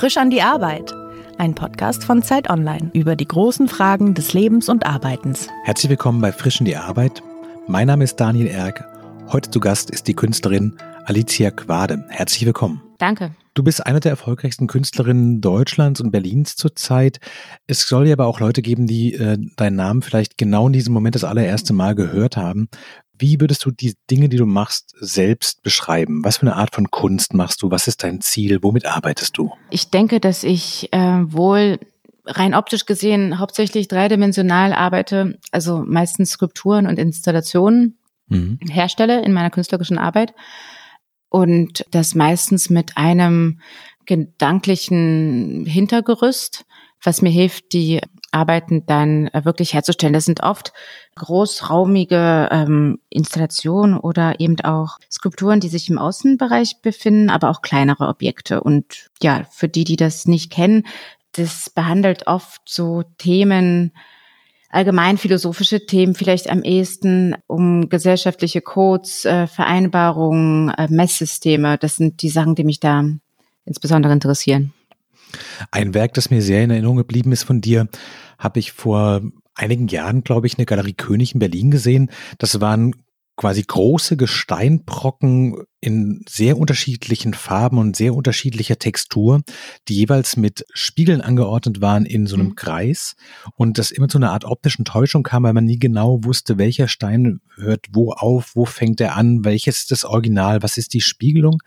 Frisch an die Arbeit. Ein Podcast von Zeit Online über die großen Fragen des Lebens und Arbeitens. Herzlich willkommen bei Frisch an die Arbeit. Mein Name ist Daniel Erck. Heute zu Gast ist die Künstlerin Alicia Quade. Herzlich willkommen. Danke. Du bist eine der erfolgreichsten Künstlerinnen Deutschlands und Berlins zurzeit. Es soll ja aber auch Leute geben, die äh, deinen Namen vielleicht genau in diesem Moment das allererste Mal gehört haben. Wie würdest du die Dinge, die du machst, selbst beschreiben? Was für eine Art von Kunst machst du? Was ist dein Ziel? Womit arbeitest du? Ich denke, dass ich äh, wohl rein optisch gesehen hauptsächlich dreidimensional arbeite, also meistens Skulpturen und Installationen mhm. herstelle in meiner künstlerischen Arbeit und das meistens mit einem gedanklichen Hintergerüst, was mir hilft, die Arbeiten dann äh, wirklich herzustellen. Das sind oft großraumige ähm, Installationen oder eben auch Skulpturen, die sich im Außenbereich befinden, aber auch kleinere Objekte. Und ja, für die, die das nicht kennen, das behandelt oft so Themen, allgemein philosophische Themen, vielleicht am ehesten um gesellschaftliche Codes, äh, Vereinbarungen, äh, Messsysteme. Das sind die Sachen, die mich da insbesondere interessieren. Ein Werk, das mir sehr in Erinnerung geblieben ist von dir, habe ich vor einigen Jahren, glaube ich, in der Galerie König in Berlin gesehen. Das waren quasi große Gesteinbrocken in sehr unterschiedlichen Farben und sehr unterschiedlicher Textur, die jeweils mit Spiegeln angeordnet waren in so einem mhm. Kreis und das immer zu einer Art optischen Täuschung kam, weil man nie genau wusste, welcher Stein hört wo auf, wo fängt er an, welches ist das Original, was ist die Spiegelung.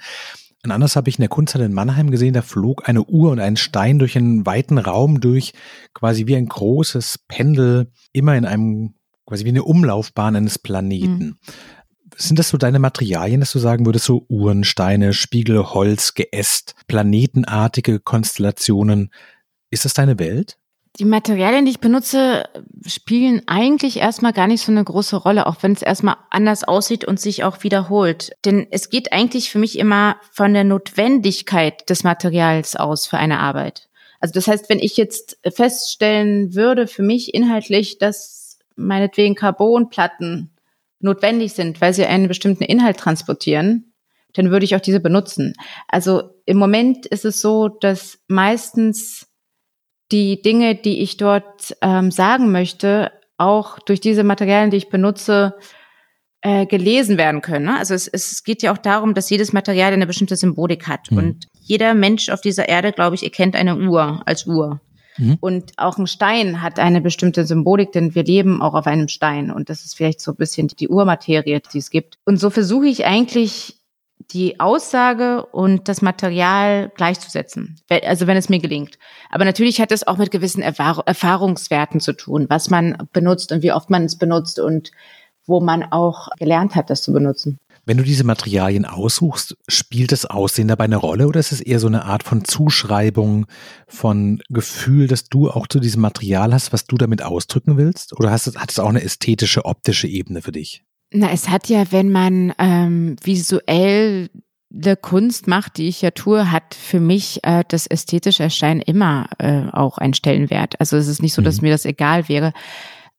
Und anders habe ich in der Kunsthalle in Mannheim gesehen, da flog eine Uhr und ein Stein durch einen weiten Raum durch, quasi wie ein großes Pendel, immer in einem, quasi wie eine Umlaufbahn eines Planeten. Mhm. Sind das so deine Materialien, dass du sagen würdest, so Uhren, Steine, Spiegel, Holz, Geäst, planetenartige Konstellationen? Ist das deine Welt? Die Materialien, die ich benutze, spielen eigentlich erstmal gar nicht so eine große Rolle, auch wenn es erstmal anders aussieht und sich auch wiederholt. Denn es geht eigentlich für mich immer von der Notwendigkeit des Materials aus für eine Arbeit. Also das heißt, wenn ich jetzt feststellen würde für mich inhaltlich, dass meinetwegen Carbonplatten notwendig sind, weil sie einen bestimmten Inhalt transportieren, dann würde ich auch diese benutzen. Also im Moment ist es so, dass meistens die Dinge, die ich dort ähm, sagen möchte, auch durch diese Materialien, die ich benutze, äh, gelesen werden können. Ne? Also es, es geht ja auch darum, dass jedes Material eine bestimmte Symbolik hat. Mhm. Und jeder Mensch auf dieser Erde, glaube ich, erkennt eine Uhr als Uhr. Mhm. Und auch ein Stein hat eine bestimmte Symbolik, denn wir leben auch auf einem Stein. Und das ist vielleicht so ein bisschen die Urmaterie, die es gibt. Und so versuche ich eigentlich die Aussage und das Material gleichzusetzen, also wenn es mir gelingt. Aber natürlich hat es auch mit gewissen Erfahrungswerten zu tun, was man benutzt und wie oft man es benutzt und wo man auch gelernt hat, das zu benutzen. Wenn du diese Materialien aussuchst, spielt das Aussehen dabei eine Rolle oder ist es eher so eine Art von Zuschreibung, von Gefühl, dass du auch zu diesem Material hast, was du damit ausdrücken willst? Oder hast hat es auch eine ästhetische, optische Ebene für dich? Na, es hat ja, wenn man ähm, visuell eine Kunst macht, die ich ja tue, hat für mich äh, das ästhetische Erscheinen immer äh, auch einen Stellenwert. Also es ist nicht so, dass mhm. mir das egal wäre.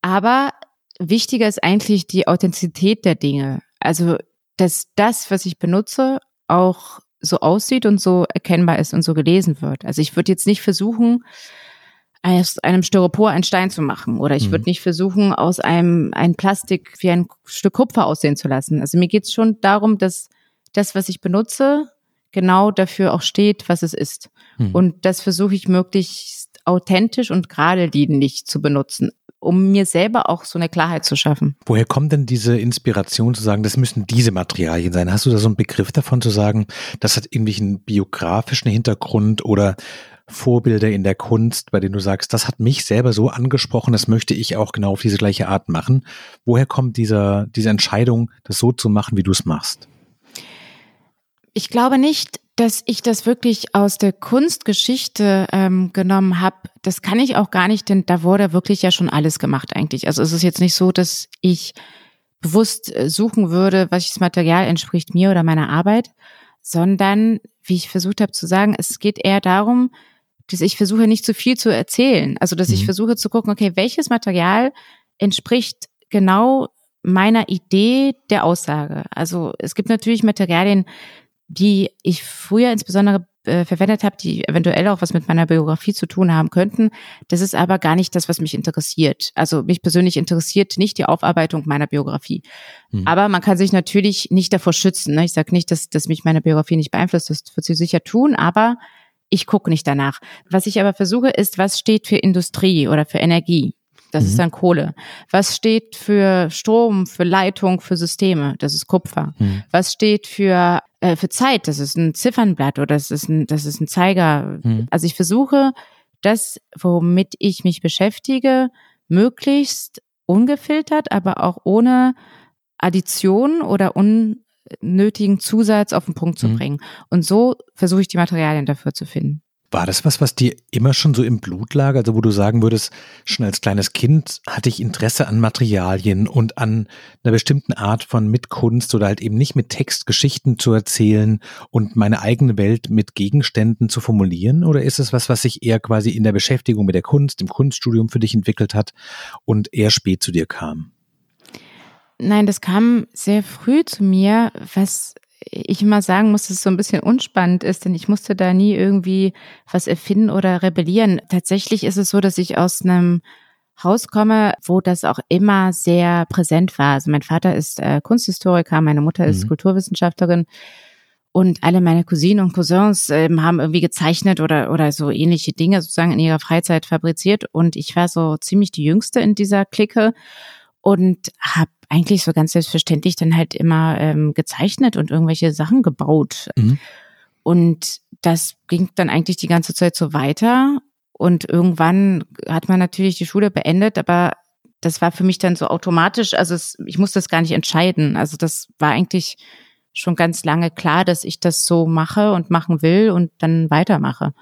Aber wichtiger ist eigentlich die Authentizität der Dinge. Also, dass das, was ich benutze, auch so aussieht und so erkennbar ist und so gelesen wird. Also ich würde jetzt nicht versuchen, aus einem Styropor ein Stein zu machen. Oder ich mhm. würde nicht versuchen, aus einem ein Plastik wie ein Stück Kupfer aussehen zu lassen. Also mir geht es schon darum, dass das, was ich benutze, genau dafür auch steht, was es ist. Mhm. Und das versuche ich möglichst authentisch und geradlinig zu benutzen, um mir selber auch so eine Klarheit zu schaffen. Woher kommt denn diese Inspiration zu sagen, das müssen diese Materialien sein? Hast du da so einen Begriff davon zu sagen, das hat irgendwie einen biografischen Hintergrund oder Vorbilder in der Kunst, bei denen du sagst, das hat mich selber so angesprochen, das möchte ich auch genau auf diese gleiche Art machen. Woher kommt dieser, diese Entscheidung, das so zu machen, wie du es machst? Ich glaube nicht, dass ich das wirklich aus der Kunstgeschichte ähm, genommen habe. Das kann ich auch gar nicht, denn da wurde wirklich ja schon alles gemacht eigentlich. Also es ist jetzt nicht so, dass ich bewusst äh, suchen würde, welches Material entspricht mir oder meiner Arbeit, sondern, wie ich versucht habe zu sagen, es geht eher darum, dass ich versuche nicht zu viel zu erzählen. Also, dass mhm. ich versuche zu gucken, okay, welches Material entspricht genau meiner Idee der Aussage. Also, es gibt natürlich Materialien, die ich früher insbesondere äh, verwendet habe, die eventuell auch was mit meiner Biografie zu tun haben könnten. Das ist aber gar nicht das, was mich interessiert. Also mich persönlich interessiert nicht die Aufarbeitung meiner Biografie. Mhm. Aber man kann sich natürlich nicht davor schützen. Ne? Ich sage nicht, dass, dass mich meine Biografie nicht beeinflusst. Das wird sie sicher tun, aber ich gucke nicht danach. Was ich aber versuche, ist, was steht für Industrie oder für Energie? Das mhm. ist dann Kohle. Was steht für Strom, für Leitung, für Systeme? Das ist Kupfer. Mhm. Was steht für äh, für Zeit? Das ist ein Ziffernblatt oder das ist ein das ist ein Zeiger. Mhm. Also ich versuche, das, womit ich mich beschäftige, möglichst ungefiltert, aber auch ohne Addition oder unnötigen Zusatz auf den Punkt zu mhm. bringen. Und so versuche ich die Materialien dafür zu finden. War das was, was dir immer schon so im Blut lag? Also wo du sagen würdest, schon als kleines Kind hatte ich Interesse an Materialien und an einer bestimmten Art von Mitkunst oder halt eben nicht mit Text Geschichten zu erzählen und meine eigene Welt mit Gegenständen zu formulieren? Oder ist es was, was sich eher quasi in der Beschäftigung mit der Kunst, im Kunststudium für dich entwickelt hat und eher spät zu dir kam? Nein, das kam sehr früh zu mir, was ich immer sagen muss, dass es so ein bisschen unspannend ist, denn ich musste da nie irgendwie was erfinden oder rebellieren. Tatsächlich ist es so, dass ich aus einem Haus komme, wo das auch immer sehr präsent war. Also mein Vater ist äh, Kunsthistoriker, meine Mutter ist mhm. Kulturwissenschaftlerin und alle meine Cousinen und Cousins äh, haben irgendwie gezeichnet oder oder so ähnliche Dinge sozusagen in ihrer Freizeit fabriziert und ich war so ziemlich die jüngste in dieser Clique und habe eigentlich so ganz selbstverständlich dann halt immer ähm, gezeichnet und irgendwelche Sachen gebaut. Mhm. Und das ging dann eigentlich die ganze Zeit so weiter. Und irgendwann hat man natürlich die Schule beendet, aber das war für mich dann so automatisch, also es, ich musste das gar nicht entscheiden. Also das war eigentlich schon ganz lange klar, dass ich das so mache und machen will und dann weitermache.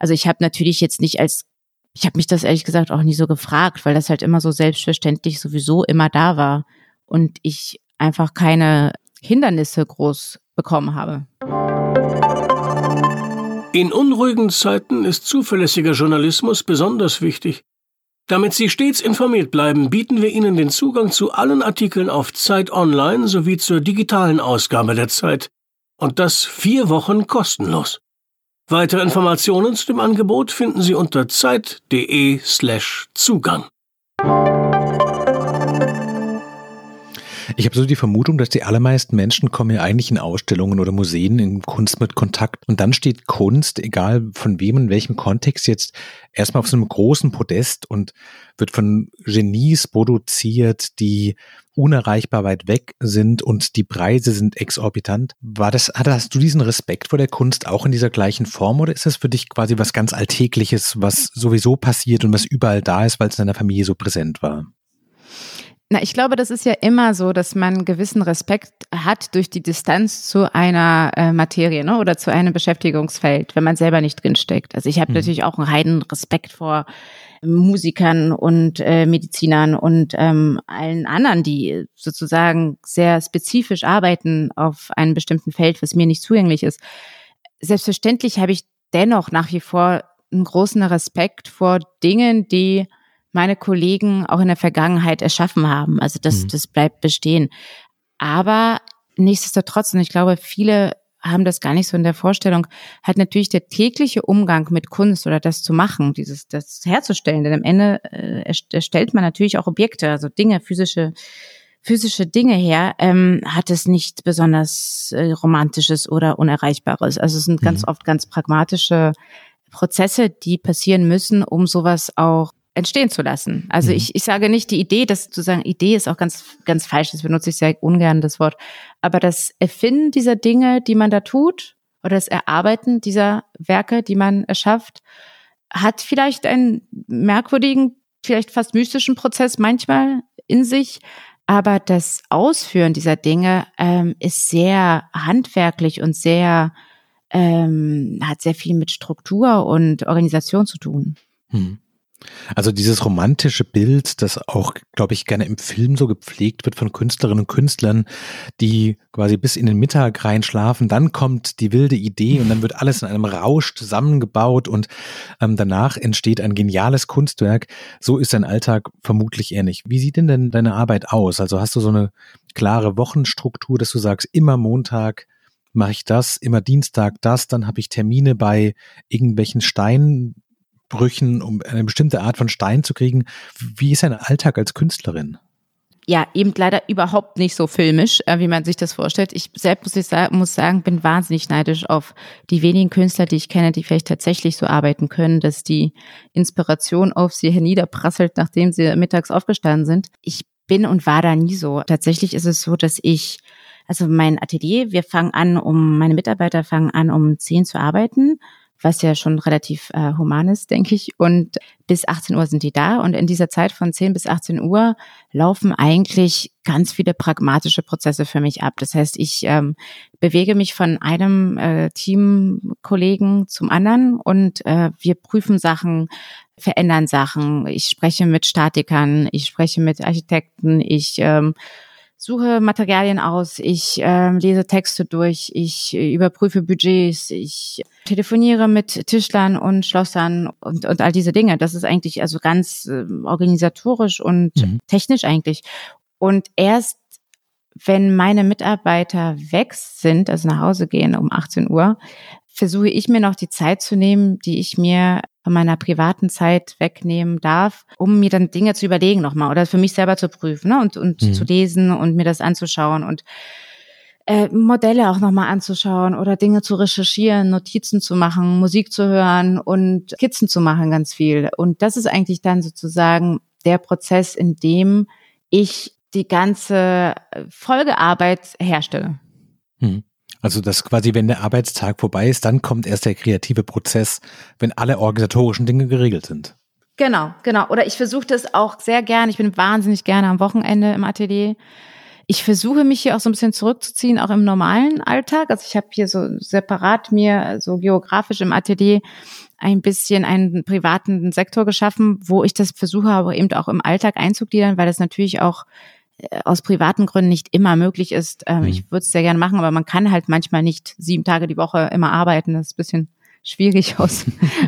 Also ich habe natürlich jetzt nicht als ich habe mich das ehrlich gesagt auch nie so gefragt, weil das halt immer so selbstverständlich sowieso immer da war und ich einfach keine Hindernisse groß bekommen habe. In unruhigen Zeiten ist zuverlässiger Journalismus besonders wichtig. Damit Sie stets informiert bleiben, bieten wir Ihnen den Zugang zu allen Artikeln auf Zeit Online sowie zur digitalen Ausgabe der Zeit. Und das vier Wochen kostenlos. Weitere Informationen zu dem Angebot finden Sie unter zeit.de slash Zugang. Ich habe so die Vermutung, dass die allermeisten Menschen kommen ja eigentlich in Ausstellungen oder Museen in Kunst mit Kontakt und dann steht Kunst, egal von wem in welchem Kontext jetzt, erstmal auf so einem großen Podest und wird von Genies produziert, die unerreichbar weit weg sind und die Preise sind exorbitant. War das, hast du diesen Respekt vor der Kunst auch in dieser gleichen Form oder ist das für dich quasi was ganz Alltägliches, was sowieso passiert und was überall da ist, weil es in deiner Familie so präsent war? Na, ich glaube, das ist ja immer so, dass man gewissen Respekt hat durch die Distanz zu einer äh, Materie ne, oder zu einem Beschäftigungsfeld, wenn man selber nicht drinsteckt. Also ich habe mhm. natürlich auch einen heiden Respekt vor Musikern und äh, Medizinern und ähm, allen anderen, die sozusagen sehr spezifisch arbeiten auf einem bestimmten Feld, was mir nicht zugänglich ist. Selbstverständlich habe ich dennoch nach wie vor einen großen Respekt vor Dingen, die meine Kollegen auch in der Vergangenheit erschaffen haben. Also das, mhm. das bleibt bestehen. Aber nichtsdestotrotz, und ich glaube, viele haben das gar nicht so in der Vorstellung, hat natürlich der tägliche Umgang mit Kunst oder das zu machen, dieses das herzustellen, denn am Ende äh, erstellt man natürlich auch Objekte, also Dinge, physische physische Dinge her, ähm, hat es nicht besonders äh, romantisches oder unerreichbares. Also es sind mhm. ganz oft ganz pragmatische Prozesse, die passieren müssen, um sowas auch entstehen zu lassen. Also mhm. ich, ich sage nicht die Idee, das zu sagen, Idee ist auch ganz, ganz falsch, das benutze ich sehr ungern, das Wort. Aber das Erfinden dieser Dinge, die man da tut, oder das Erarbeiten dieser Werke, die man erschafft, hat vielleicht einen merkwürdigen, vielleicht fast mystischen Prozess manchmal in sich. Aber das Ausführen dieser Dinge ähm, ist sehr handwerklich und sehr, ähm, hat sehr viel mit Struktur und Organisation zu tun. Hm. Also dieses romantische Bild, das auch, glaube ich, gerne im Film so gepflegt wird von Künstlerinnen und Künstlern, die quasi bis in den Mittag reinschlafen, dann kommt die wilde Idee und dann wird alles in einem Rausch zusammengebaut und ähm, danach entsteht ein geniales Kunstwerk. So ist dein Alltag vermutlich eher nicht. Wie sieht denn denn deine Arbeit aus? Also hast du so eine klare Wochenstruktur, dass du sagst, immer Montag mache ich das, immer Dienstag das, dann habe ich Termine bei irgendwelchen Steinbrüchen, um eine bestimmte Art von Stein zu kriegen. Wie ist dein Alltag als Künstlerin? ja, eben leider überhaupt nicht so filmisch, äh, wie man sich das vorstellt. Ich selbst muss, ich sagen, muss sagen, bin wahnsinnig neidisch auf die wenigen Künstler, die ich kenne, die vielleicht tatsächlich so arbeiten können, dass die Inspiration auf sie herniederprasselt, nachdem sie mittags aufgestanden sind. Ich bin und war da nie so. Tatsächlich ist es so, dass ich also mein Atelier, wir fangen an, um, meine Mitarbeiter fangen an, um zehn zu arbeiten was ja schon relativ äh, human ist, denke ich. Und bis 18 Uhr sind die da. Und in dieser Zeit von 10 bis 18 Uhr laufen eigentlich ganz viele pragmatische Prozesse für mich ab. Das heißt, ich ähm, bewege mich von einem äh, Teamkollegen zum anderen und äh, wir prüfen Sachen, verändern Sachen. Ich spreche mit Statikern, ich spreche mit Architekten, ich ähm, suche Materialien aus, ich äh, lese Texte durch, ich äh, überprüfe Budgets, ich telefoniere mit Tischlern und Schlossern und, und all diese Dinge. Das ist eigentlich also ganz äh, organisatorisch und mhm. technisch eigentlich. Und erst wenn meine Mitarbeiter weg sind, also nach Hause gehen um 18 Uhr, versuche ich mir noch die Zeit zu nehmen, die ich mir von meiner privaten Zeit wegnehmen darf, um mir dann Dinge zu überlegen nochmal oder für mich selber zu prüfen ne? und, und mhm. zu lesen und mir das anzuschauen und äh, Modelle auch nochmal anzuschauen oder Dinge zu recherchieren, Notizen zu machen, Musik zu hören und Skizzen zu machen ganz viel. Und das ist eigentlich dann sozusagen der Prozess, in dem ich die ganze Folgearbeit herstelle. Mhm. Also dass quasi, wenn der Arbeitstag vorbei ist, dann kommt erst der kreative Prozess, wenn alle organisatorischen Dinge geregelt sind. Genau, genau. Oder ich versuche das auch sehr gerne. Ich bin wahnsinnig gerne am Wochenende im Atelier. Ich versuche mich hier auch so ein bisschen zurückzuziehen, auch im normalen Alltag. Also ich habe hier so separat mir so geografisch im Atelier ein bisschen einen privaten Sektor geschaffen, wo ich das versuche, aber eben auch im Alltag einzugliedern, weil das natürlich auch aus privaten Gründen nicht immer möglich ist. Ähm, mhm. Ich würde es sehr gerne machen, aber man kann halt manchmal nicht sieben Tage die Woche immer arbeiten. Das ist ein bisschen schwierig aus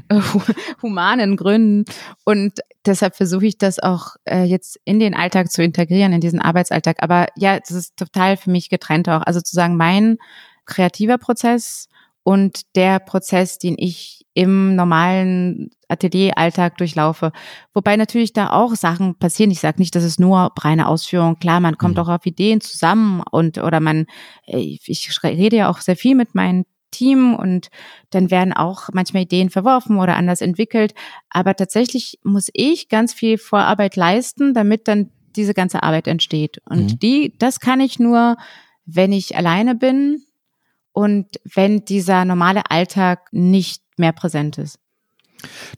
äh, humanen Gründen. Und deshalb versuche ich das auch äh, jetzt in den Alltag zu integrieren, in diesen Arbeitsalltag. Aber ja, das ist total für mich getrennt auch. Also zu sagen, mein kreativer Prozess und der Prozess, den ich im normalen Atelieralltag durchlaufe. Wobei natürlich da auch Sachen passieren. Ich sage nicht, dass es nur reine Ausführung. Klar, man kommt mhm. auch auf Ideen zusammen und oder man, äh, ich rede ja auch sehr viel mit meinen Team und dann werden auch manchmal Ideen verworfen oder anders entwickelt. Aber tatsächlich muss ich ganz viel Vorarbeit leisten, damit dann diese ganze Arbeit entsteht. Und mhm. die, das kann ich nur, wenn ich alleine bin und wenn dieser normale Alltag nicht mehr präsent ist.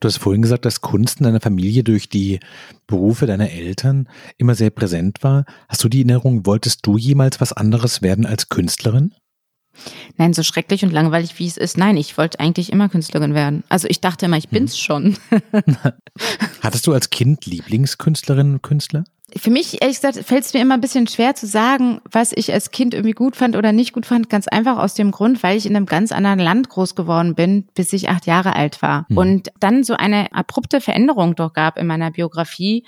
Du hast vorhin gesagt, dass Kunst in deiner Familie durch die Berufe deiner Eltern immer sehr präsent war. Hast du die Erinnerung, wolltest du jemals was anderes werden als Künstlerin? Nein, so schrecklich und langweilig wie es ist. Nein, ich wollte eigentlich immer Künstlerin werden. Also ich dachte immer, ich bin's hm. schon. Hattest du als Kind Lieblingskünstlerinnen und Künstler? für mich, ehrlich gesagt, fällt es mir immer ein bisschen schwer zu sagen, was ich als Kind irgendwie gut fand oder nicht gut fand. Ganz einfach aus dem Grund, weil ich in einem ganz anderen Land groß geworden bin, bis ich acht Jahre alt war. Mhm. Und dann so eine abrupte Veränderung doch gab in meiner Biografie,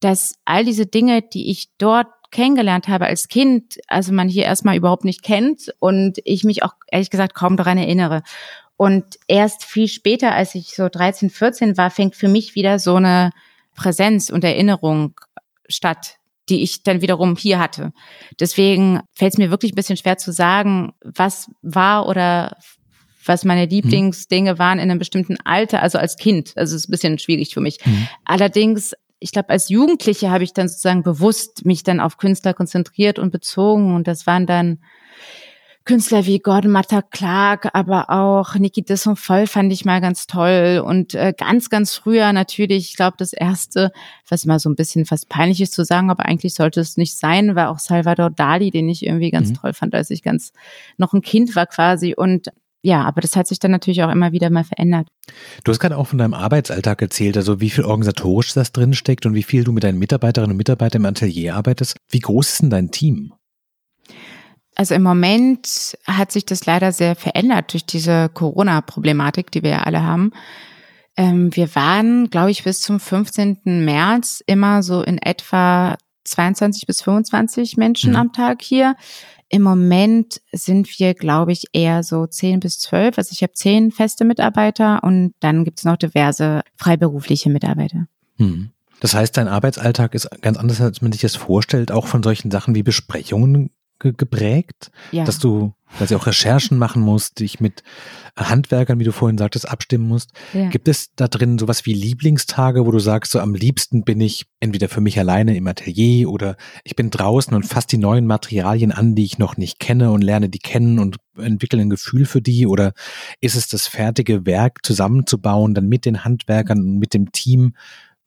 dass all diese Dinge, die ich dort kennengelernt habe als Kind, also man hier erstmal überhaupt nicht kennt und ich mich auch ehrlich gesagt kaum daran erinnere. Und erst viel später, als ich so 13, 14 war, fängt für mich wieder so eine Präsenz und Erinnerung statt, die ich dann wiederum hier hatte. Deswegen fällt es mir wirklich ein bisschen schwer zu sagen, was war oder was meine mhm. Lieblingsdinge waren in einem bestimmten Alter, also als Kind. Also es ist ein bisschen schwierig für mich. Mhm. Allerdings, ich glaube, als Jugendliche habe ich dann sozusagen bewusst mich dann auf Künstler konzentriert und bezogen und das waren dann Künstler wie Gordon Matta Clark, aber auch Niki Voll fand ich mal ganz toll. Und äh, ganz, ganz früher natürlich, ich glaube, das erste, was mal so ein bisschen fast peinlich ist zu sagen, aber eigentlich sollte es nicht sein, war auch Salvador Dali, den ich irgendwie ganz mhm. toll fand, als ich ganz noch ein Kind war quasi. Und ja, aber das hat sich dann natürlich auch immer wieder mal verändert. Du hast gerade auch von deinem Arbeitsalltag erzählt, also wie viel organisatorisch das drin steckt und wie viel du mit deinen Mitarbeiterinnen und Mitarbeitern im Atelier arbeitest. Wie groß ist denn dein Team? Also im Moment hat sich das leider sehr verändert durch diese Corona-Problematik, die wir ja alle haben. Ähm, wir waren, glaube ich, bis zum 15. März immer so in etwa 22 bis 25 Menschen Mhm. am Tag hier. Im Moment sind wir, glaube ich, eher so 10 bis 12. Also ich habe 10 feste Mitarbeiter und dann gibt es noch diverse freiberufliche Mitarbeiter. Hm. Das heißt, dein Arbeitsalltag ist ganz anders, als man sich das vorstellt, auch von solchen Sachen wie Besprechungen ge geprägt, Ja. dass du, dass du auch Recherchen machen musst, dich mit Handwerkern, wie du vorhin sagtest, abstimmen musst. ja. Gibt es da drin sowas wie Lieblingstage, wo du sagst, so am liebsten bin ich entweder für mich alleine im Atelier oder ich bin draußen und fasse die neuen Materialien an, die ich noch nicht kenne und lerne die kennen und entwickle ein Gefühl für die oder ist es das fertige Werk zusammenzubauen, dann mit den Handwerkern und mit dem Team?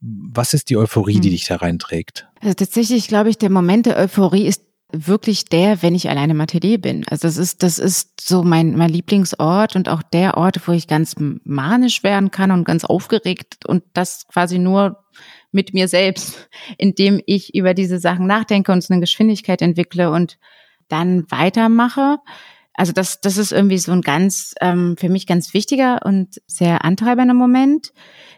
Was ist die Euphorie, die Hm. dich da reinträgt? Also tatsächlich glaube ich, der Moment der Euphorie ist wirklich der, wenn ich alleine im Atelier bin. Also das ist, das ist so mein, mein Lieblingsort und auch der Ort, wo ich ganz manisch werden kann und ganz aufgeregt und das quasi nur mit mir selbst, indem ich über diese Sachen nachdenke und so eine Geschwindigkeit entwickle und dann weitermache. Also das, das ist irgendwie so ein ganz, ähm, für mich ganz wichtiger und sehr antreibender Moment.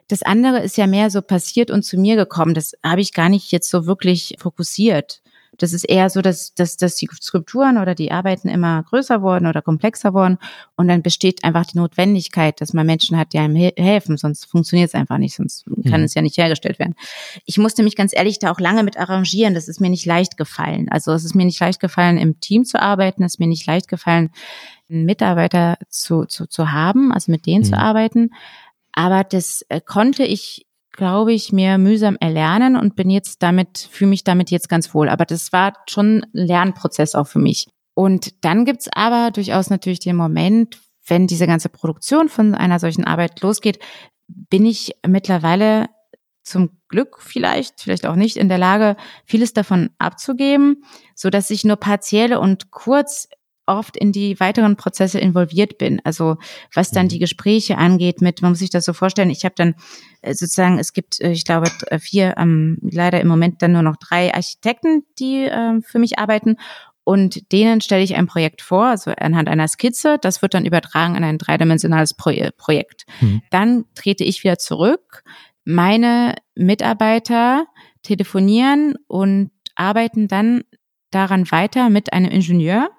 Das andere ist ja mehr so passiert und zu mir gekommen. Das habe ich gar nicht jetzt so wirklich fokussiert. Das ist eher so, dass, dass, dass die Skulpturen oder die Arbeiten immer größer wurden oder komplexer wurden. Und dann besteht einfach die Notwendigkeit, dass man Menschen hat, die einem he- helfen. Sonst funktioniert es einfach nicht, sonst kann Mhm. es ja nicht hergestellt werden. Ich musste mich ganz ehrlich da auch lange mit arrangieren. Das ist mir nicht leicht gefallen. Also es ist mir nicht leicht gefallen, im Team zu arbeiten. Es ist mir nicht leicht gefallen, einen Mitarbeiter zu, zu, zu haben, also mit denen zu Mhm. arbeiten. Aber das äh, konnte ich, glaube ich, mir mühsam erlernen und bin jetzt damit, fühle mich damit jetzt ganz wohl. Aber das war schon ein Lernprozess auch für mich. Und dann gibt's aber durchaus natürlich den Moment, wenn diese ganze Produktion von einer solchen Arbeit losgeht, bin ich mittlerweile zum Glück vielleicht, vielleicht auch nicht in der Lage, vieles davon abzugeben, so dass ich nur partiell und kurz oft in die weiteren Prozesse involviert bin. Also was dann Mhm. die Gespräche angeht mit, man muss sich das so vorstellen, ich habe dann äh, sozusagen, es gibt, äh, ich glaube, d- vier, ähm, leider im Moment dann nur noch drei Architekten, die ähm, für mich arbeiten. Und denen stelle ich ein Projekt vor, also anhand einer Skizze. Das wird dann übertragen an ein dreidimensionales Pro Projekt. Mhm. Dann trete ich wieder zurück. Meine Mitarbeiter telefonieren und arbeiten dann daran weiter mit einem Ingenieur,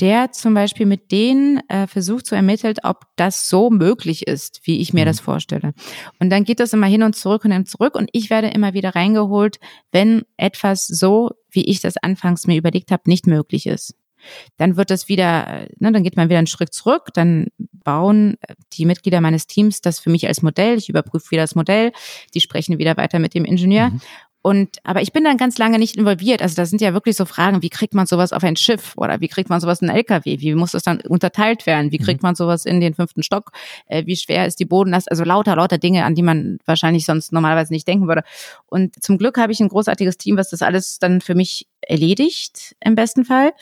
der zum Beispiel mit denen äh, versucht zu ermitteln, ob das so möglich ist, wie ich mir Mhm. das vorstelle. Und dann geht das immer hin und zurück und hin und zurück und ich werde immer wieder reingeholt, wenn etwas so, wie ich das anfangs mir überlegt habe, nicht möglich ist. Dann wird das wieder, ne, dann geht man wieder einen Schritt zurück, dann bauen äh, die Mitglieder meines Teams das für mich als Modell, ich überprüfe wieder das Modell, die sprechen wieder weiter mit dem Ingenieur. Mhm. Und, aber ich bin dann ganz lange nicht involviert. Also da sind ja wirklich so Fragen, wie kriegt man sowas auf ein Schiff oder wie kriegt man sowas in einen LKW? Wie muss das dann unterteilt werden? Wie kriegt man sowas in den fünften Stock? Äh, wie schwer ist die Bodenlast? Also lauter, lauter Dinge, an die man wahrscheinlich sonst normalerweise nicht denken würde. Und zum Glück habe ich ein großartiges Team, was das alles dann für mich erledigt, im besten Fall.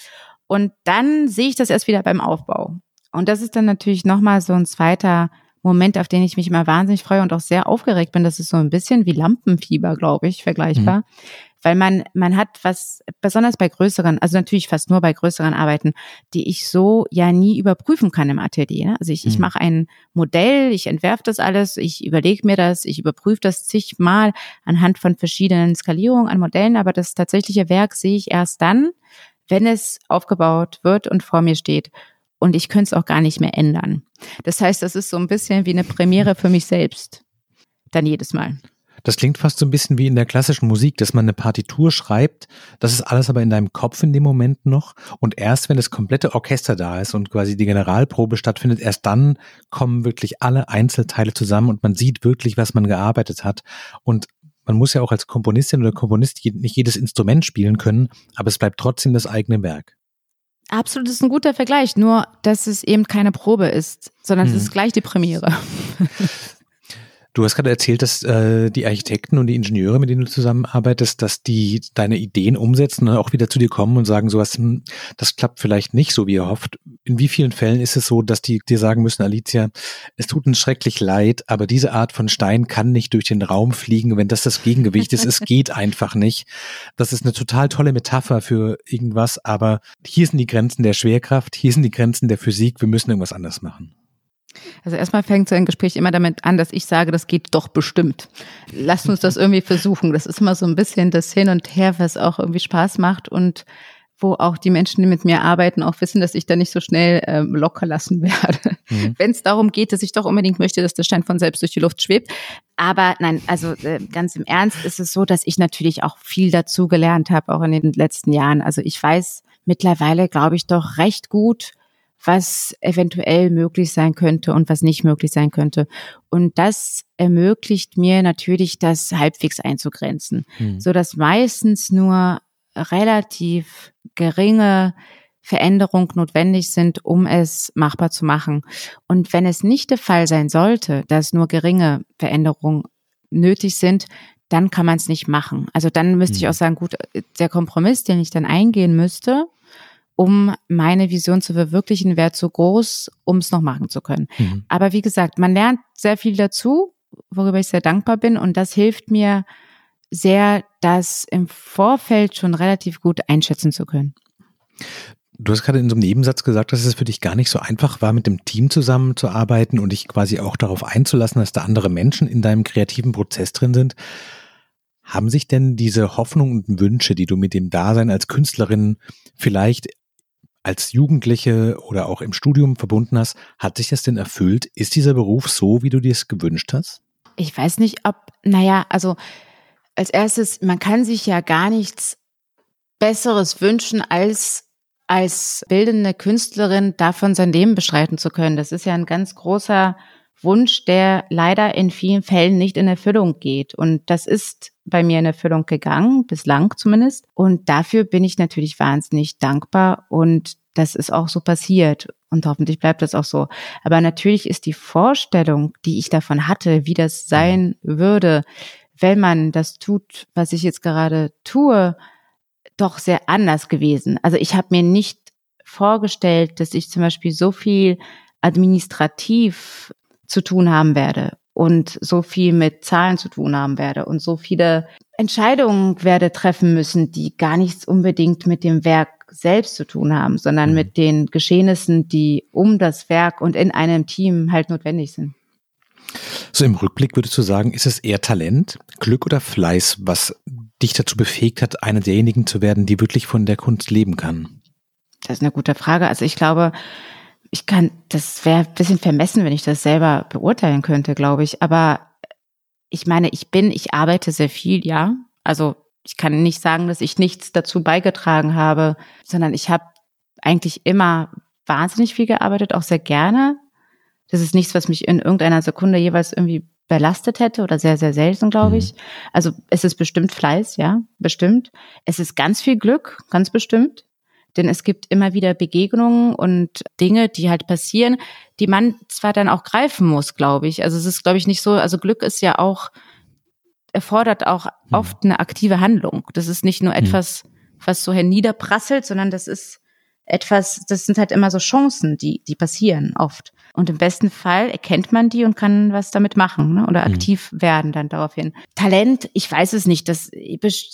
Und dann sehe ich das erst wieder beim Aufbau. Und das ist dann natürlich nochmal so ein zweiter Moment, auf den ich mich immer wahnsinnig freue und auch sehr aufgeregt bin. Das ist so ein bisschen wie Lampenfieber, glaube ich, vergleichbar. Weil man, man hat was, besonders bei größeren, also natürlich fast nur bei größeren Arbeiten, die ich so ja nie überprüfen kann im Atelier. ne? Also ich, ich Mhm. mache ein Modell, ich entwerfe das alles, ich überlege mir das, ich überprüfe das zigmal anhand von verschiedenen Skalierungen an Modellen, aber das tatsächliche Werk sehe ich erst dann, wenn es aufgebaut wird und vor mir steht. Und ich könnte es auch gar nicht mehr ändern. Das heißt, das ist so ein bisschen wie eine Premiere für mich selbst. Dann jedes Mal. Das klingt fast so ein bisschen wie in der klassischen Musik, dass man eine Partitur schreibt, das ist alles aber in deinem Kopf in dem Moment noch und erst wenn das komplette Orchester da ist und quasi die Generalprobe stattfindet, erst dann kommen wirklich alle Einzelteile zusammen und man sieht wirklich, was man gearbeitet hat und man muss ja auch als Komponistin oder Komponist nicht jedes Instrument spielen können, aber es bleibt trotzdem das eigene Werk. Absolut, das ist ein guter Vergleich, nur dass es eben keine Probe ist, sondern Mhm. es ist gleich die Premiere. Du hast gerade erzählt, dass äh, die Architekten und die Ingenieure, mit denen du zusammenarbeitest, dass die deine Ideen umsetzen und auch wieder zu dir kommen und sagen, sowas, hm, das klappt vielleicht nicht so, wie ihr hofft. In wie vielen Fällen ist es so, dass die dir sagen müssen, Alicia, es tut uns schrecklich leid, aber diese Art von Stein kann nicht durch den Raum fliegen, wenn das das Gegengewicht ist. Es geht einfach nicht. Das ist eine total tolle Metapher für irgendwas, aber hier sind die Grenzen der Schwerkraft, hier sind die Grenzen der Physik, wir müssen irgendwas anders machen. Also erstmal fängt so ein Gespräch immer damit an, dass ich sage, das geht doch bestimmt. Lasst uns das irgendwie versuchen. Das ist immer so ein bisschen das Hin und Her, was auch irgendwie Spaß macht und wo auch die Menschen, die mit mir arbeiten, auch wissen, dass ich da nicht so schnell ähm, locker lassen werde. Mhm. Wenn es darum geht, dass ich doch unbedingt möchte, dass der Stein von selbst durch die Luft schwebt. Aber nein, also äh, ganz im Ernst ist es so, dass ich natürlich auch viel dazu gelernt habe, auch in den letzten Jahren. Also ich weiß mittlerweile, glaube ich, doch recht gut, was eventuell möglich sein könnte und was nicht möglich sein könnte. Und das ermöglicht mir natürlich, das halbwegs einzugrenzen, hm. so dass meistens nur relativ geringe Veränderungen notwendig sind, um es machbar zu machen. Und wenn es nicht der Fall sein sollte, dass nur geringe Veränderungen nötig sind, dann kann man es nicht machen. Also dann müsste ich hm. auch sagen, gut, der Kompromiss, den ich dann eingehen müsste, um meine Vision zu verwirklichen, wäre zu groß, um es noch machen zu können. Mhm. Aber wie gesagt, man lernt sehr viel dazu, worüber ich sehr dankbar bin und das hilft mir sehr, das im Vorfeld schon relativ gut einschätzen zu können. Du hast gerade in so einem Nebensatz gesagt, dass es für dich gar nicht so einfach war, mit dem Team zusammenzuarbeiten und dich quasi auch darauf einzulassen, dass da andere Menschen in deinem kreativen Prozess drin sind. Haben sich denn diese Hoffnungen und Wünsche, die du mit dem Dasein als Künstlerin vielleicht als Jugendliche oder auch im Studium verbunden hast, hat sich das denn erfüllt? Ist dieser Beruf so, wie du dir es gewünscht hast? Ich weiß nicht, ob, naja, also als erstes, man kann sich ja gar nichts Besseres wünschen, als als bildende Künstlerin davon sein Leben bestreiten zu können. Das ist ja ein ganz großer Wunsch, der leider in vielen Fällen nicht in Erfüllung geht. Und das ist bei mir in Erfüllung gegangen, bislang zumindest. Und dafür bin ich natürlich wahnsinnig dankbar und das ist auch so passiert und hoffentlich bleibt das auch so. Aber natürlich ist die Vorstellung, die ich davon hatte, wie das sein würde, wenn man das tut, was ich jetzt gerade tue, doch sehr anders gewesen. Also ich habe mir nicht vorgestellt, dass ich zum Beispiel so viel administrativ zu tun haben werde und so viel mit Zahlen zu tun haben werde und so viele Entscheidungen werde treffen müssen, die gar nichts unbedingt mit dem Werk selbst zu tun haben, sondern mhm. mit den Geschehnissen, die um das Werk und in einem Team halt notwendig sind. So im Rückblick würdest du sagen, ist es eher Talent, Glück oder Fleiß, was dich dazu befähigt hat, einer derjenigen zu werden, die wirklich von der Kunst leben kann? Das ist eine gute Frage. Also ich glaube, ich kann, das wäre ein bisschen vermessen, wenn ich das selber beurteilen könnte, glaube ich. Aber ich meine, ich bin, ich arbeite sehr viel, ja. Also ich kann nicht sagen, dass ich nichts dazu beigetragen habe, sondern ich habe eigentlich immer wahnsinnig viel gearbeitet, auch sehr gerne. Das ist nichts, was mich in irgendeiner Sekunde jeweils irgendwie belastet hätte oder sehr, sehr selten, glaube mhm. ich. Also es ist bestimmt Fleiß, ja, bestimmt. Es ist ganz viel Glück, ganz bestimmt. Denn es gibt immer wieder Begegnungen und Dinge, die halt passieren, die man zwar dann auch greifen muss, glaube ich. Also es ist, glaube ich, nicht so, also Glück ist ja auch, erfordert auch hm. oft eine aktive Handlung. Das ist nicht nur hm. etwas, was so herniederprasselt, sondern das ist etwas, das sind halt immer so Chancen, die, die passieren oft. Und im besten Fall erkennt man die und kann was damit machen ne? oder mhm. aktiv mhm. werden dann daraufhin. Talent, ich weiß es nicht. Das,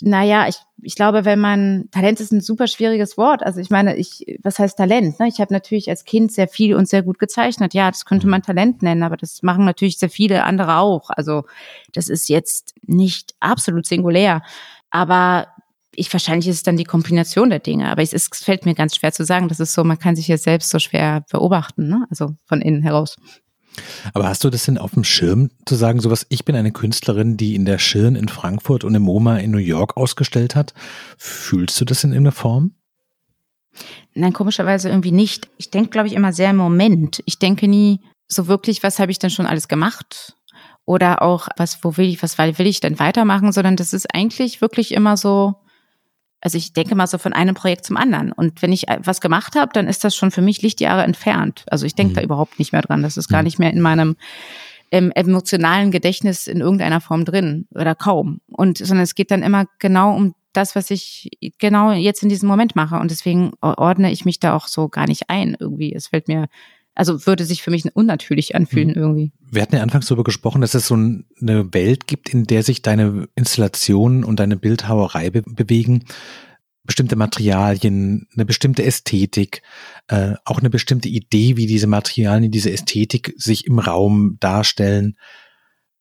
naja, ich, ich glaube, wenn man, Talent ist ein super schwieriges Wort. Also ich meine, ich, was heißt Talent? Ne? Ich habe natürlich als Kind sehr viel und sehr gut gezeichnet. Ja, das könnte man Talent nennen, aber das machen natürlich sehr viele andere auch. Also das ist jetzt nicht absolut singulär. Aber ich wahrscheinlich ist es dann die Kombination der Dinge, aber es, ist, es fällt mir ganz schwer zu sagen. Das ist so, man kann sich ja selbst so schwer beobachten, ne? also von innen heraus. Aber hast du das denn auf dem Schirm zu sagen, sowas, ich bin eine Künstlerin, die in der Schirn in Frankfurt und im MoMA in New York ausgestellt hat? Fühlst du das in irgendeiner Form? Nein, komischerweise irgendwie nicht. Ich denke, glaube ich, immer sehr im Moment. Ich denke nie so wirklich, was habe ich denn schon alles gemacht? Oder auch, was, wo will ich, was will ich denn weitermachen? Sondern das ist eigentlich wirklich immer so, also ich denke mal so von einem Projekt zum anderen. Und wenn ich was gemacht habe, dann ist das schon für mich Lichtjahre entfernt. Also ich denke mhm. da überhaupt nicht mehr dran. Das ist gar mhm. nicht mehr in meinem ähm, emotionalen Gedächtnis in irgendeiner Form drin oder kaum. Und sondern es geht dann immer genau um das, was ich genau jetzt in diesem Moment mache. Und deswegen ordne ich mich da auch so gar nicht ein irgendwie. Es fällt mir also würde sich für mich unnatürlich anfühlen mhm. irgendwie. Wir hatten ja anfangs darüber gesprochen, dass es so eine Welt gibt, in der sich deine Installationen und deine Bildhauerei be bewegen. bestimmte Materialien, eine bestimmte Ästhetik, äh, auch eine bestimmte Idee, wie diese Materialien, diese Ästhetik sich im Raum darstellen.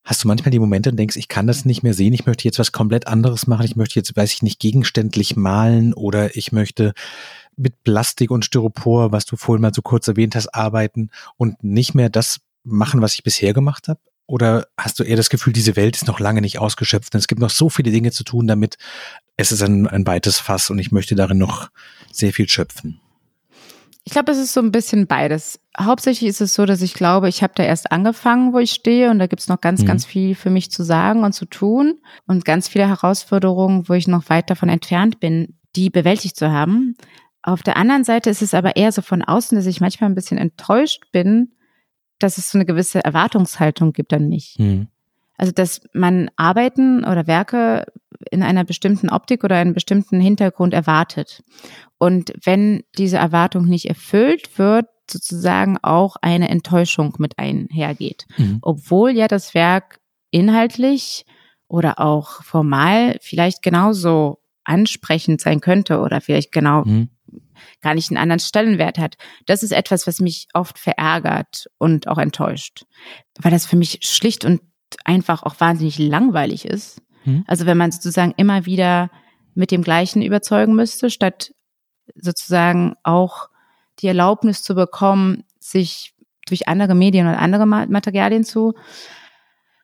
Hast du manchmal die Momente und denkst, ich kann das nicht mehr sehen, ich möchte jetzt was komplett anderes machen, ich möchte jetzt, weiß ich nicht, gegenständlich malen oder ich möchte mit Plastik und Styropor, was du vorhin mal so kurz erwähnt hast, arbeiten und nicht mehr das machen, was ich bisher gemacht habe? Oder hast du eher das Gefühl, diese Welt ist noch lange nicht ausgeschöpft und es gibt noch so viele Dinge zu tun, damit es ist ein, ein weites Fass und ich möchte darin noch sehr viel schöpfen? Ich glaube, es ist so ein bisschen beides. Hauptsächlich ist es so, dass ich glaube, ich habe da erst angefangen, wo ich stehe und da gibt's noch ganz, mhm. ganz viel für mich zu sagen und zu tun und ganz viele Herausforderungen, wo ich noch weit davon entfernt bin, die bewältigt zu haben. Auf der anderen Seite ist es aber eher so von außen, dass ich manchmal ein bisschen enttäuscht bin, dass es so eine gewisse Erwartungshaltung gibt an mich. Mhm. Also, dass man Arbeiten oder Werke in einer bestimmten Optik oder einem bestimmten Hintergrund erwartet. Und wenn diese Erwartung nicht erfüllt wird, sozusagen auch eine Enttäuschung mit einhergeht. Mhm. Obwohl ja das Werk inhaltlich oder auch formal vielleicht genauso ansprechend sein könnte oder vielleicht genau mhm. Gar nicht einen anderen Stellenwert hat. Das ist etwas, was mich oft verärgert und auch enttäuscht, weil das für mich schlicht und einfach auch wahnsinnig langweilig ist. Hm. Also wenn man sozusagen immer wieder mit dem Gleichen überzeugen müsste, statt sozusagen auch die Erlaubnis zu bekommen, sich durch andere Medien oder andere Materialien zu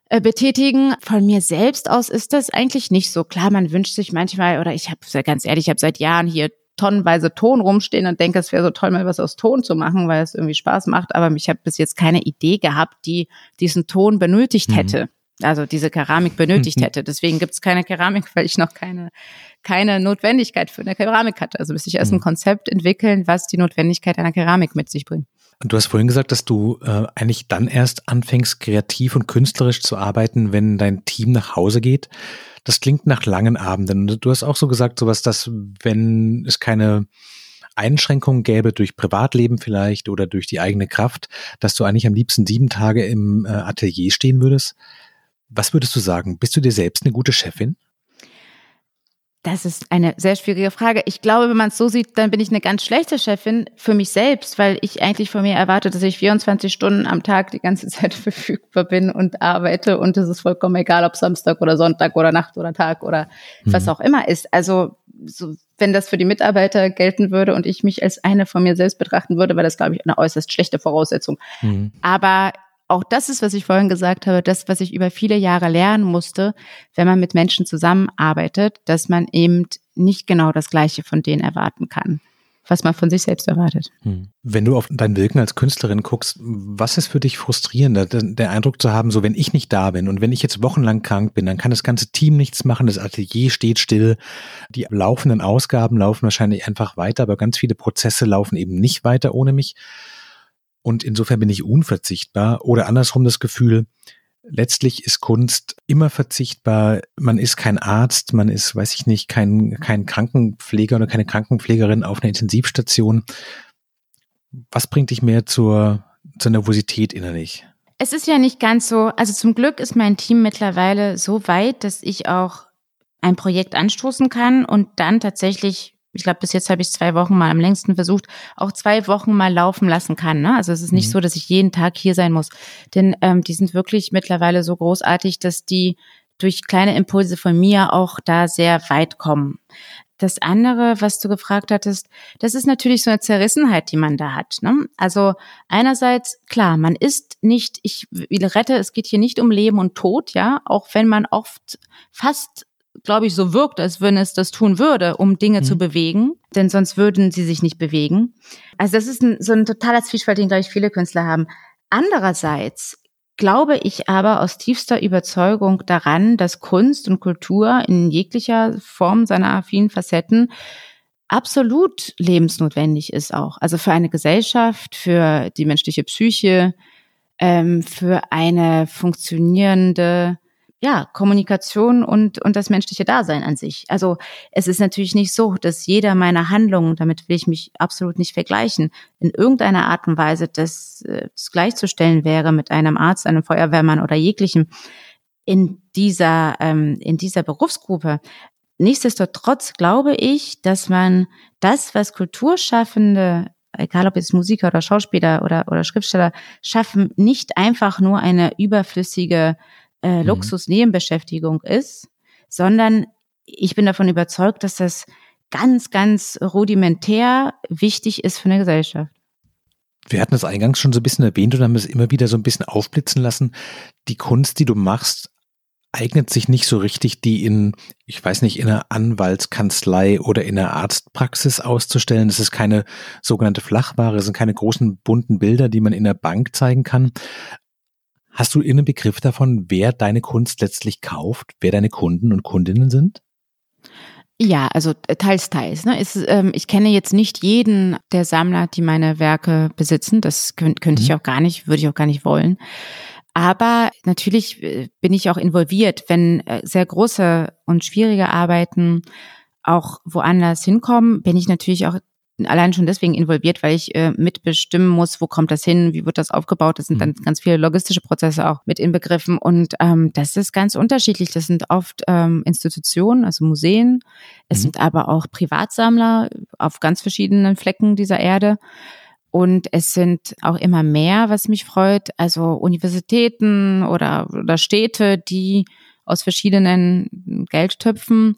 äh, betätigen. Von mir selbst aus ist das eigentlich nicht so. Klar, man wünscht sich manchmal, oder ich habe, ganz ehrlich, ich habe seit Jahren hier tonnenweise Ton rumstehen und denke, es wäre so toll, mal was aus Ton zu machen, weil es irgendwie Spaß macht. Aber ich habe bis jetzt keine Idee gehabt, die diesen Ton benötigt mhm. hätte. Mhm. Also diese Keramik benötigt hätte. Deswegen gibt es keine Keramik, weil ich noch keine, keine Notwendigkeit für eine Keramik hatte. Also müsste ich erst ein mhm. Konzept entwickeln, was die Notwendigkeit einer Keramik mit sich bringt. Du hast vorhin gesagt, dass du äh, eigentlich dann erst anfängst, kreativ und künstlerisch zu arbeiten, wenn dein Team nach Hause geht. Das klingt nach langen Abenden. Du hast auch so gesagt, sowas, dass wenn es keine Einschränkungen gäbe durch Privatleben vielleicht oder durch die eigene Kraft, dass du eigentlich am liebsten sieben Tage im äh, Atelier stehen würdest. Was würdest du sagen? Bist du dir selbst eine gute Chefin? Das ist eine sehr schwierige Frage. Ich glaube, wenn man es so sieht, dann bin ich eine ganz schlechte Chefin für mich selbst, weil ich eigentlich von mir erwarte, dass ich 24 Stunden am Tag die ganze Zeit verfügbar bin und arbeite und es ist vollkommen egal, ob Samstag oder Sonntag oder Nacht oder Tag oder mhm. was auch immer ist. Also so, wenn das für die Mitarbeiter gelten würde und ich mich als eine von mir selbst betrachten würde, wäre das, glaube ich, eine äußerst schlechte Voraussetzung. Mhm. Aber auch das ist, was ich vorhin gesagt habe, das, was ich über viele Jahre lernen musste, wenn man mit Menschen zusammenarbeitet, dass man eben nicht genau das Gleiche von denen erwarten kann, was man von sich selbst erwartet. Hm. Wenn du auf dein Wirken als Künstlerin guckst, was ist für dich frustrierender, der Eindruck zu haben, so wenn ich nicht da bin und wenn ich jetzt wochenlang krank bin, dann kann das ganze Team nichts machen, das Atelier steht still, die laufenden Ausgaben laufen wahrscheinlich einfach weiter, aber ganz viele Prozesse laufen eben nicht weiter ohne mich. Und insofern bin ich unverzichtbar oder andersrum das Gefühl, letztlich ist Kunst immer verzichtbar. Man ist kein Arzt, man ist, weiß ich nicht, kein, kein Krankenpfleger oder keine Krankenpflegerin auf einer Intensivstation. Was bringt dich mehr zur, zur Nervosität innerlich? Es ist ja nicht ganz so, also zum Glück ist mein Team mittlerweile so weit, dass ich auch ein Projekt anstoßen kann und dann tatsächlich ich glaube, bis jetzt habe ich zwei Wochen mal am längsten versucht, auch zwei Wochen mal laufen lassen kann. Ne? Also es ist nicht mhm. so, dass ich jeden Tag hier sein muss. Denn ähm, die sind wirklich mittlerweile so großartig, dass die durch kleine Impulse von mir auch da sehr weit kommen. Das andere, was du gefragt hattest, das ist natürlich so eine Zerrissenheit, die man da hat. Ne? Also einerseits, klar, man ist nicht, ich rette, es geht hier nicht um Leben und Tod, ja, auch wenn man oft fast glaube ich, so wirkt, als wenn es das tun würde, um Dinge mhm. zu bewegen, denn sonst würden sie sich nicht bewegen. Also das ist ein, so ein totaler Zwiespalt, den, glaube ich, viele Künstler haben. Andererseits glaube ich aber aus tiefster Überzeugung daran, dass Kunst und Kultur in jeglicher Form seiner vielen Facetten absolut lebensnotwendig ist auch. Also für eine Gesellschaft, für die menschliche Psyche, ähm, für eine funktionierende ja, Kommunikation und, und das menschliche Dasein an sich. Also es ist natürlich nicht so, dass jeder meiner Handlungen, damit will ich mich absolut nicht vergleichen, in irgendeiner Art und Weise das, äh, das gleichzustellen wäre mit einem Arzt, einem Feuerwehrmann oder jeglichem in dieser, ähm, in dieser Berufsgruppe. nichtsdestotrotz glaube ich, dass man das, was Kulturschaffende egal ob jetzt Musiker oder Schauspieler oder, oder Schriftsteller, schaffen, nicht einfach nur eine überflüssige äh, mhm. Luxus-Nebenbeschäftigung ist, sondern ich bin davon überzeugt, dass das ganz, ganz rudimentär wichtig ist für eine Gesellschaft. Wir hatten das eingangs schon so ein bisschen erwähnt und haben es immer wieder so ein bisschen aufblitzen lassen. Die Kunst, die du machst, eignet sich nicht so richtig, die in, ich weiß nicht, in einer Anwaltskanzlei oder in einer Arztpraxis auszustellen. Das ist keine sogenannte Flachware, das sind keine großen bunten Bilder, die man in der Bank zeigen kann. Hast du einen Begriff davon, wer deine Kunst letztlich kauft, wer deine Kunden und Kundinnen sind? Ja, also teils, teils. Ne? Ist, ähm, ich kenne jetzt nicht jeden der Sammler, die meine Werke besitzen. Das könnte könnt mhm. ich auch gar nicht, würde ich auch gar nicht wollen. Aber natürlich äh, bin ich auch involviert, wenn äh, sehr große und schwierige Arbeiten auch woanders hinkommen, bin ich natürlich auch allein schon deswegen involviert, weil ich äh, mitbestimmen muss, wo kommt das hin, wie wird das aufgebaut. Das sind dann mhm. ganz viele logistische Prozesse auch mit inbegriffen. Und ähm, das ist ganz unterschiedlich. Das sind oft ähm, Institutionen, also Museen. Es mhm. sind aber auch Privatsammler auf ganz verschiedenen Flecken dieser Erde. Und es sind auch immer mehr, was mich freut, also Universitäten oder, oder Städte, die aus verschiedenen Geldtöpfen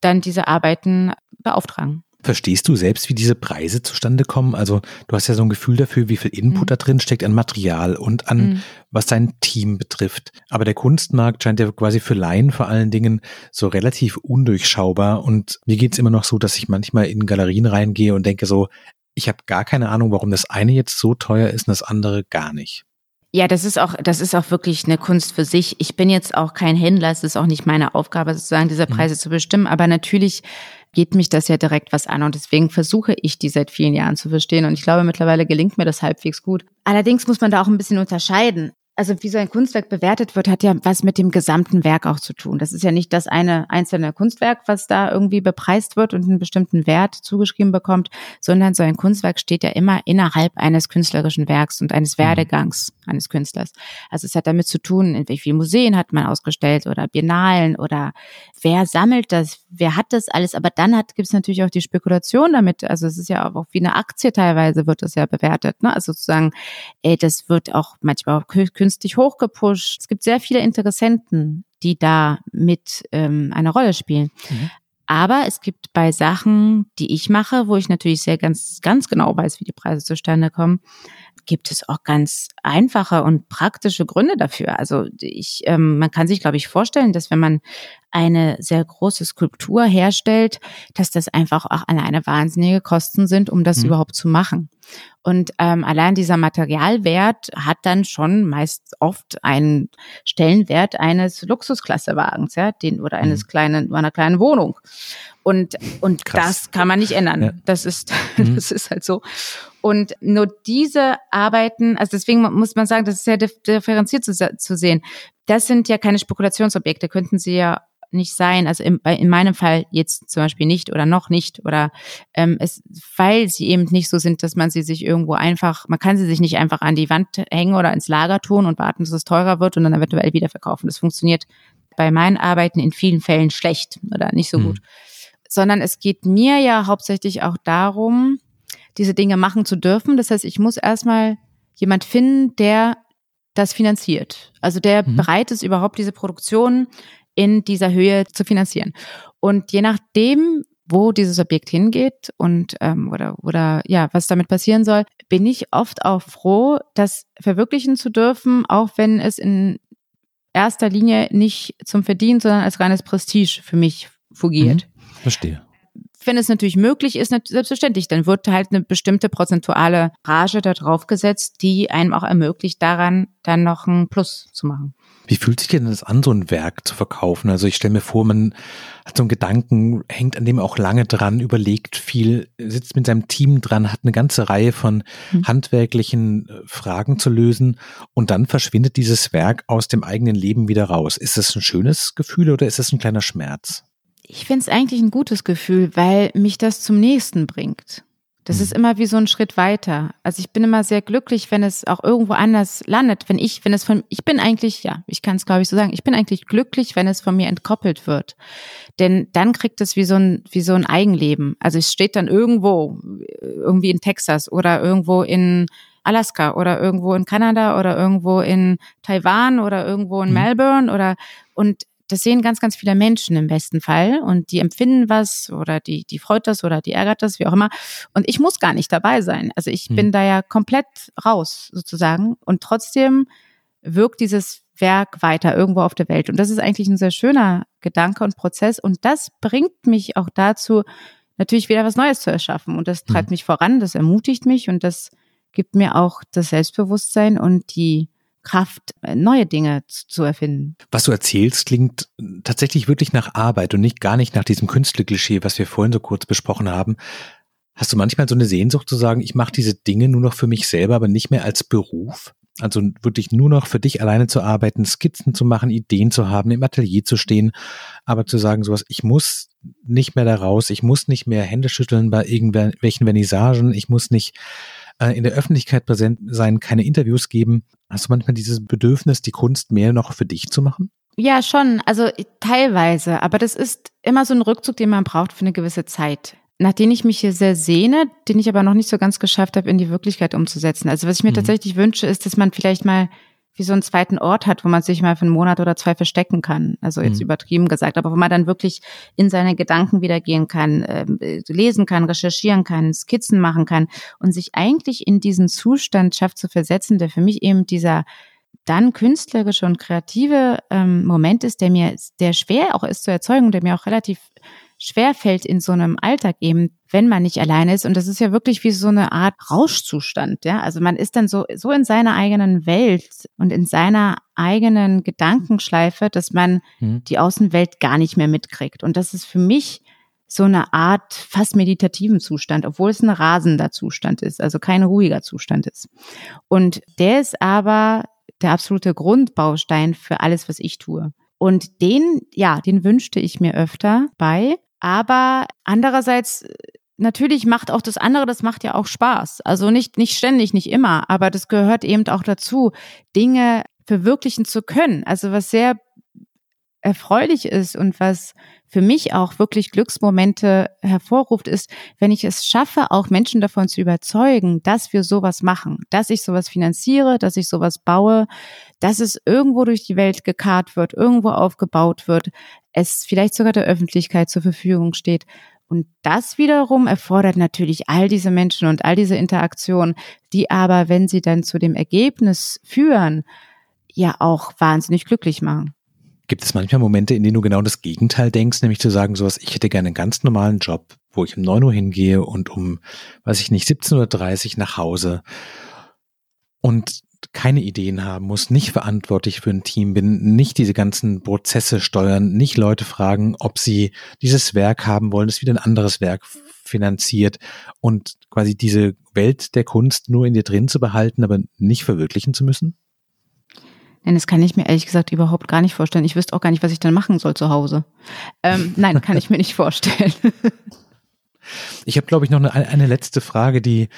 dann diese Arbeiten beauftragen. Verstehst du selbst, wie diese Preise zustande kommen? Also du hast ja so ein Gefühl dafür, wie viel Input mhm. da drin steckt an Material und an mhm. was dein Team betrifft. Aber der Kunstmarkt scheint ja quasi für Laien vor allen Dingen so relativ undurchschaubar. Und mir geht's immer noch so, dass ich manchmal in Galerien reingehe und denke so, ich habe gar keine Ahnung, warum das eine jetzt so teuer ist und das andere gar nicht. Ja, das ist auch, das ist auch wirklich eine Kunst für sich. Ich bin jetzt auch kein Händler, es ist auch nicht meine Aufgabe, sozusagen diese mhm. Preise mhm. zu bestimmen. Aber natürlich geht mich das ja direkt was an und deswegen versuche ich die seit vielen Jahren zu verstehen und ich glaube mittlerweile gelingt mir das halbwegs gut. Allerdings muss man da auch ein bisschen unterscheiden also wie so ein Kunstwerk bewertet wird, hat ja was mit dem gesamten Werk auch zu tun. Das ist ja nicht das eine einzelne Kunstwerk, was da irgendwie bepreist wird und einen bestimmten Wert zugeschrieben bekommt, sondern so ein Kunstwerk steht ja immer innerhalb eines künstlerischen Werks und eines mhm. Werdegangs eines Künstlers. Also es hat damit zu tun, in wie vielen Museen hat man ausgestellt oder Biennalen oder wer sammelt das, wer hat das alles. Aber dann hat gibt es natürlich auch die Spekulation damit. Also es ist ja auch wie eine Aktie teilweise wird das ja bewertet. Ne? Also sozusagen, ey, das wird auch manchmal auch künstlich hochgepusht. Es gibt sehr viele Interessenten, die da mit ähm, eine Rolle spielen. Mhm. Aber es gibt bei Sachen, die ich mache, wo ich natürlich sehr ganz, ganz genau weiß, wie die Preise zustande kommen, gibt es auch ganz einfache und praktische Gründe dafür. Also ich, ähm, man kann sich, glaube ich, vorstellen, dass wenn man eine sehr große Skulptur herstellt, dass das einfach auch alleine wahnsinnige Kosten sind, um das mhm. überhaupt zu machen. Und ähm, allein dieser Materialwert hat dann schon meist oft einen Stellenwert eines Luxusklassewagens, ja, den oder eines mhm. kleinen, einer kleinen Wohnung. Und und das kann man nicht ändern. Ja. Das ist mhm. das ist halt so. Und nur diese Arbeiten, also deswegen muss man sagen, das ist sehr differenziert zu, zu sehen. Das sind ja keine Spekulationsobjekte, könnten sie ja nicht sein. Also in, in meinem Fall jetzt zum Beispiel nicht oder noch nicht oder ähm, es, weil sie eben nicht so sind, dass man sie sich irgendwo einfach, man kann sie sich nicht einfach an die Wand hängen oder ins Lager tun und warten, dass es teurer wird und dann eventuell wieder verkaufen. Das funktioniert bei meinen Arbeiten in vielen Fällen schlecht oder nicht so mhm. gut. Sondern es geht mir ja hauptsächlich auch darum, diese Dinge machen zu dürfen. Das heißt, ich muss erstmal jemand finden, der das finanziert. Also der mhm. bereit ist, überhaupt diese Produktion in dieser Höhe zu finanzieren. Und je nachdem, wo dieses Objekt hingeht und ähm, oder oder ja, was damit passieren soll, bin ich oft auch froh, das verwirklichen zu dürfen, auch wenn es in erster Linie nicht zum Verdienen, sondern als reines Prestige für mich fungiert. Mhm, verstehe. Wenn es natürlich möglich ist, selbstverständlich, dann wird halt eine bestimmte prozentuale Rage da drauf gesetzt, die einem auch ermöglicht, daran dann noch ein Plus zu machen. Wie fühlt sich denn das an, so ein Werk zu verkaufen? Also ich stelle mir vor, man hat so einen Gedanken, hängt an dem auch lange dran, überlegt viel, sitzt mit seinem Team dran, hat eine ganze Reihe von mhm. handwerklichen äh, Fragen zu lösen und dann verschwindet dieses Werk aus dem eigenen Leben wieder raus. Ist das ein schönes Gefühl oder ist das ein kleiner Schmerz? Ich finde es eigentlich ein gutes Gefühl, weil mich das zum nächsten bringt. Das ist immer wie so ein Schritt weiter. Also ich bin immer sehr glücklich, wenn es auch irgendwo anders landet. Wenn ich, wenn es von, ich bin eigentlich, ja, ich kann es glaube ich so sagen, ich bin eigentlich glücklich, wenn es von mir entkoppelt wird. Denn dann kriegt es wie so ein, wie so ein Eigenleben. Also es steht dann irgendwo, irgendwie in Texas oder irgendwo in Alaska oder irgendwo in Kanada oder irgendwo in Taiwan oder irgendwo in mhm. Melbourne oder, und das sehen ganz, ganz viele Menschen im besten Fall und die empfinden was oder die, die freut das oder die ärgert das, wie auch immer. Und ich muss gar nicht dabei sein. Also ich mhm. bin da ja komplett raus sozusagen und trotzdem wirkt dieses Werk weiter irgendwo auf der Welt. Und das ist eigentlich ein sehr schöner Gedanke und Prozess. Und das bringt mich auch dazu, natürlich wieder was Neues zu erschaffen. Und das treibt mhm. mich voran, das ermutigt mich und das gibt mir auch das Selbstbewusstsein und die Kraft, äh, neue Dinge zu erfinden. Was du erzählst, klingt tatsächlich wirklich nach Arbeit und nicht gar nicht nach diesem Künstlerklischee, was wir vorhin so kurz besprochen haben. Hast du manchmal so eine Sehnsucht zu sagen, ich mache diese Dinge nur noch für mich selber, aber nicht mehr als Beruf? Also wirklich nur noch für dich alleine zu arbeiten, Skizzen zu machen, Ideen zu haben, im Atelier zu stehen, aber zu sagen sowas, ich muss nicht mehr da raus, ich muss nicht mehr Hände schütteln bei irgendwelchen Vernissagen, ich muss nicht äh, in der Öffentlichkeit präsent sein, keine Interviews geben. Hast du manchmal dieses Bedürfnis, die Kunst mehr noch für dich zu machen? Ja, schon. Also teilweise. Aber das ist immer so ein Rückzug, den man braucht für eine gewisse Zeit. Nach dem ich mich hier sehr sehne, den ich aber noch nicht so ganz geschafft habe, in die Wirklichkeit umzusetzen. Also was ich mir mhm. tatsächlich wünsche, ist, dass man vielleicht mal wie so einen zweiten Ort hat, wo man sich mal für einen Monat oder zwei verstecken kann. Also jetzt mhm. übertrieben gesagt, aber wo man dann wirklich in seine Gedanken wieder gehen kann, äh, lesen kann, recherchieren kann, Skizzen machen kann und sich eigentlich in diesen Zustand schafft zu versetzen, der für mich eben dieser dann künstlerische und kreative ähm, Moment ist, der mir, der schwer auch ist zu erzeugen, der mir auch relativ schwerfällt in so einem Alltag eben, wenn man nicht alleine ist. Und das ist ja wirklich wie so eine Art Rauschzustand, ja. Also man ist dann so, so in seiner eigenen Welt und in seiner eigenen Gedankenschleife, dass man mhm. die Außenwelt gar nicht mehr mitkriegt. Und das ist für mich so eine Art fast meditativen Zustand, obwohl es ein rasender Zustand ist, also kein ruhiger Zustand ist. Und der ist aber der absolute Grundbaustein für alles, was ich tue. Und den, ja, den wünschte ich mir öfter bei. Aber andererseits natürlich macht auch das andere, das macht ja auch Spaß. Also nicht, nicht ständig, nicht immer, aber das gehört eben auch dazu, Dinge verwirklichen zu können. Also was sehr erfreulich ist und was für mich auch wirklich Glücksmomente hervorruft, ist, wenn ich es schaffe, auch Menschen davon zu überzeugen, dass wir sowas machen, dass ich sowas finanziere, dass ich sowas baue, dass es irgendwo durch die Welt gekarrt wird, irgendwo aufgebaut wird, es vielleicht sogar der Öffentlichkeit zur Verfügung steht. Und das wiederum erfordert natürlich all diese Menschen und all diese Interaktionen, die aber, wenn sie dann zu dem Ergebnis führen, ja auch wahnsinnig glücklich machen. Gibt es manchmal Momente, in denen du genau das Gegenteil denkst, nämlich zu sagen, sowas, ich hätte gerne einen ganz normalen Job, wo ich um 9 Uhr hingehe und um, weiß ich nicht, 17.30 Uhr nach Hause und keine Ideen haben muss, nicht verantwortlich für ein Team bin, nicht diese ganzen Prozesse steuern, nicht Leute fragen, ob sie dieses Werk haben wollen, das wieder ein anderes Werk finanziert und quasi diese Welt der Kunst nur in dir drin zu behalten, aber nicht verwirklichen zu müssen? Nein, das kann ich mir ehrlich gesagt überhaupt gar nicht vorstellen. Ich wüsste auch gar nicht, was ich dann machen soll zu Hause. Ähm, nein, kann ich mir nicht vorstellen. ich habe, glaube ich, noch eine, eine letzte Frage, die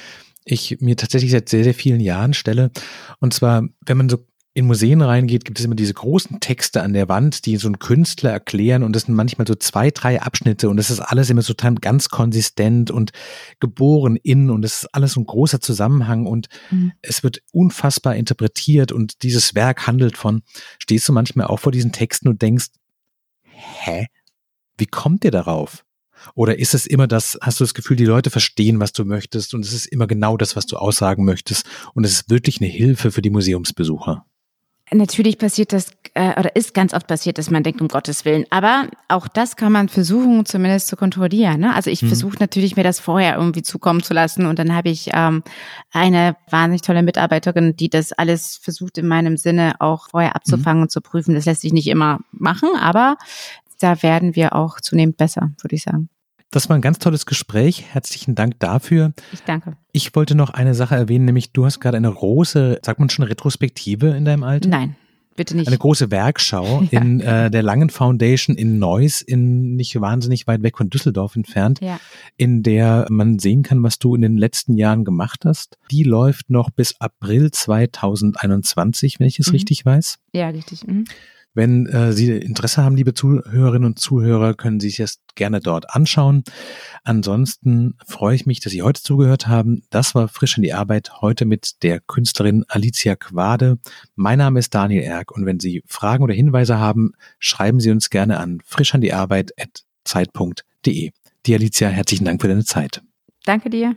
ich mir tatsächlich seit sehr, sehr vielen Jahren stelle. Und zwar, wenn man so in Museen reingeht, gibt es immer diese großen Texte an der Wand, die so einen Künstler erklären und das sind manchmal so zwei, drei Abschnitte und das ist alles immer so ganz konsistent und geboren in und das ist alles so ein großer Zusammenhang und mhm. es wird unfassbar interpretiert und dieses Werk handelt von, stehst du manchmal auch vor diesen Texten und denkst, hä? Wie kommt ihr darauf? Oder ist es immer das, hast du das Gefühl, die Leute verstehen, was du möchtest und es ist immer genau das, was du aussagen möchtest und es ist wirklich eine Hilfe für die Museumsbesucher? Natürlich passiert das, äh, oder ist ganz oft passiert, dass man denkt, um Gottes Willen. Aber auch das kann man versuchen, zumindest zu kontrollieren. Ne? Also ich mhm. versuche natürlich, mir das vorher irgendwie zukommen zu lassen. Und dann habe ich ähm, eine wahnsinnig tolle Mitarbeiterin, die das alles versucht, in meinem Sinne auch vorher mhm. abzufangen mhm. und zu prüfen. Das lässt sich nicht immer machen, aber da werden wir auch zunehmend besser, würde ich sagen. Das war ein ganz tolles Gespräch. Herzlichen Dank dafür. Ich danke. Ich wollte noch eine Sache erwähnen, nämlich du hast gerade eine große, sagt man schon, Retrospektive in deinem Alter? Nein. Bitte nicht. Eine große Werkschau ja. in äh, der Langen Foundation in Neuss, in nicht wahnsinnig weit weg von Düsseldorf entfernt, ja. in der man sehen kann, was du in den letzten Jahren gemacht hast. Die läuft noch bis April 2021, wenn ich es mhm. richtig weiß. Ja, richtig. Mhm. Wenn äh, Sie Interesse haben, liebe Zuhörerinnen und Zuhörer, können Sie sich das gerne dort anschauen. Ansonsten freue ich mich, dass Sie heute zugehört haben. Das war Frisch in die Arbeit heute mit der Künstlerin Alicia Quade. Mein Name ist Daniel Erck und wenn Sie Fragen oder Hinweise haben, schreiben Sie uns gerne an frischandiarbeit.zeit.de. Die Alicia, herzlichen Dank für deine Zeit. Danke dir.